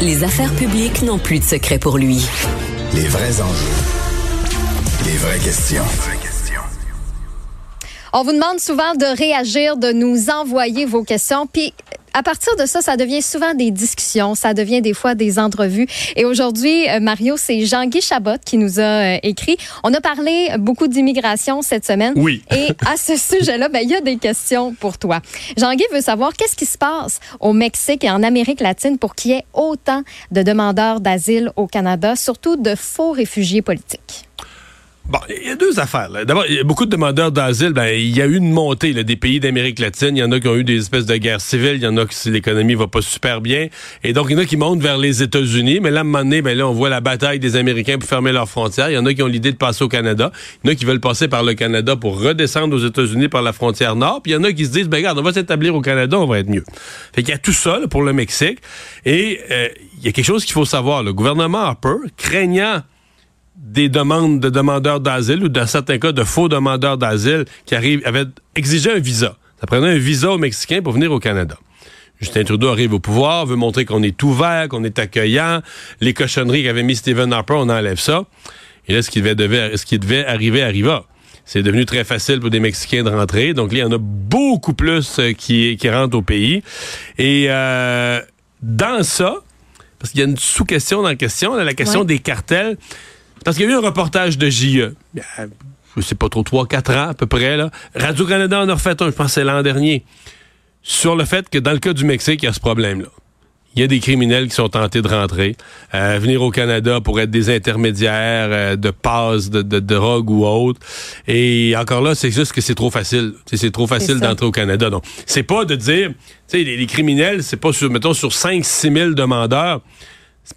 Les affaires publiques n'ont plus de secret pour lui. Les vrais enjeux. Les vraies questions. On vous demande souvent de réagir, de nous envoyer vos questions. Puis à partir de ça, ça devient souvent des discussions, ça devient des fois des entrevues. Et aujourd'hui, euh, Mario, c'est Jean-Guy Chabot qui nous a euh, écrit. On a parlé beaucoup d'immigration cette semaine. Oui. Et à ce sujet-là, ben, il y a des questions pour toi. Jean-Guy veut savoir qu'est-ce qui se passe au Mexique et en Amérique latine pour qu'il y ait autant de demandeurs d'asile au Canada, surtout de faux réfugiés politiques? Bon, il y a deux affaires. D'abord, il y a beaucoup de demandeurs d'asile. Ben, il y a eu une montée là, des pays d'Amérique latine. Il y en a qui ont eu des espèces de guerres civiles. Il y en a qui l'économie va pas super bien. Et donc, il y en a qui montent vers les États-Unis. Mais là, à un moment donné, ben, là, on voit la bataille des Américains pour fermer leurs frontières. Il y en a qui ont l'idée de passer au Canada. Il y en a qui veulent passer par le Canada pour redescendre aux États-Unis par la frontière nord. Puis il y en a qui se disent, ben, regarde, on va s'établir au Canada, on va être mieux. Fait qu'il y a tout ça là, pour le Mexique. Et euh, il y a quelque chose qu'il faut savoir. Le gouvernement Harper, craignant des demandes de demandeurs d'asile ou dans certains cas de faux demandeurs d'asile qui arrivent, avaient exigé un visa. Ça prenait un visa aux Mexicains pour venir au Canada. Justin Trudeau arrive au pouvoir, veut montrer qu'on est ouvert, qu'on est accueillant. Les cochonneries qu'avait mis Stephen Harper, on enlève ça. Et là, ce qui devait, ce qui devait arriver arriva. C'est devenu très facile pour des Mexicains de rentrer. Donc là, il y en a beaucoup plus euh, qui, qui rentrent au pays. Et euh, dans ça, parce qu'il y a une sous-question dans la question, la question des cartels. Parce qu'il y a eu un reportage de JE. Je sais pas trop, 3-4 ans à peu près. Là. Radio-Canada en a refait un, je pense que c'est l'an dernier, sur le fait que dans le cas du Mexique, il y a ce problème-là. Il y a des criminels qui sont tentés de rentrer, euh, venir au Canada pour être des intermédiaires euh, de passe, de, de, drogue ou autre. Et encore là, c'est juste que c'est trop facile. C'est trop facile d'entrer au Canada. Donc, c'est pas de dire, tu sais, les, les, criminels, c'est pas sur, mettons, sur 5-6 000 demandeurs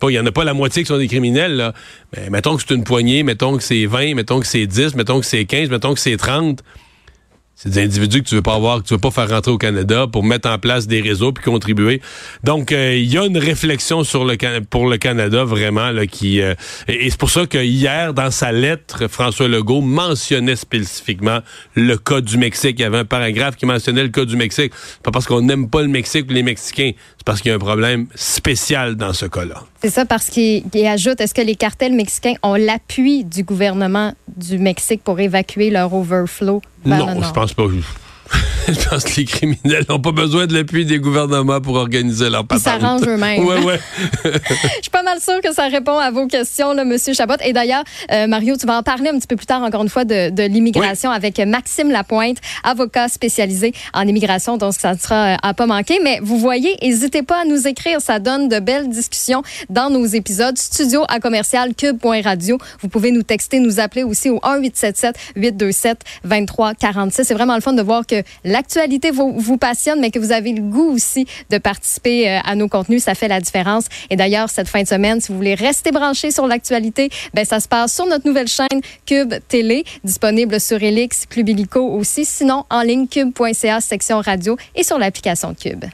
il y en a pas la moitié qui sont des criminels, là. Mais mettons que c'est une poignée, mettons que c'est 20, mettons que c'est 10, mettons que c'est 15, mettons que c'est 30. C'est des individus que tu veux pas avoir, que tu veux pas faire rentrer au Canada pour mettre en place des réseaux puis contribuer. Donc, euh, il y a une réflexion sur le pour le Canada vraiment là, qui euh, et, c'est pour ça que hier dans sa lettre, François Legault mentionnait spécifiquement le cas du Mexique. Il y avait un paragraphe qui mentionnait le cas du Mexique. Pas parce qu'on n'aime pas le Mexique ou les Mexicains, c'est parce qu'il y a un problème spécial dans ce cas-là. C'est ça parce qu'il ajoute est-ce que les cartels mexicains ont l'appui du gouvernement du Mexique pour évacuer leur overflow non, je pense pas. Je pense que les criminels n'ont pas besoin de l'appui des gouvernements pour organiser leur patente. Ils s'arrangent eux-mêmes. Oui, oui. je suis pas mal sûre que ça répond à vos questions, là, Monsieur Chabot. Et d'ailleurs, euh, Mario, tu vas en parler un petit peu plus tard, encore une fois, de, de l'immigration avec Maxime Lapointe, avocat spécialisé en immigration. Donc, ça ne sera euh, à pas manquer. Mais vous voyez, n'hésitez pas à nous écrire. Ça donne de belles discussions dans nos épisodes. Studio à commercial cube.radio. Vous pouvez nous texter, nous appeler aussi au 1877 827 2346. C'est vraiment le fun de voir que l'actualité vous, passionne, mais que vous avez le goût aussi de participer euh, à nos contenus. Ça fait la différence. Et d'ailleurs, cette fin de semaine, si vous voulez rester branché sur l'actualité, ben, ça se passe sur notre nouvelle chaîne Cube Télé, disponible sur Elix, Club Illico aussi. Sinon, en ligne, cube.ca, section radio et sur l'application. Cube.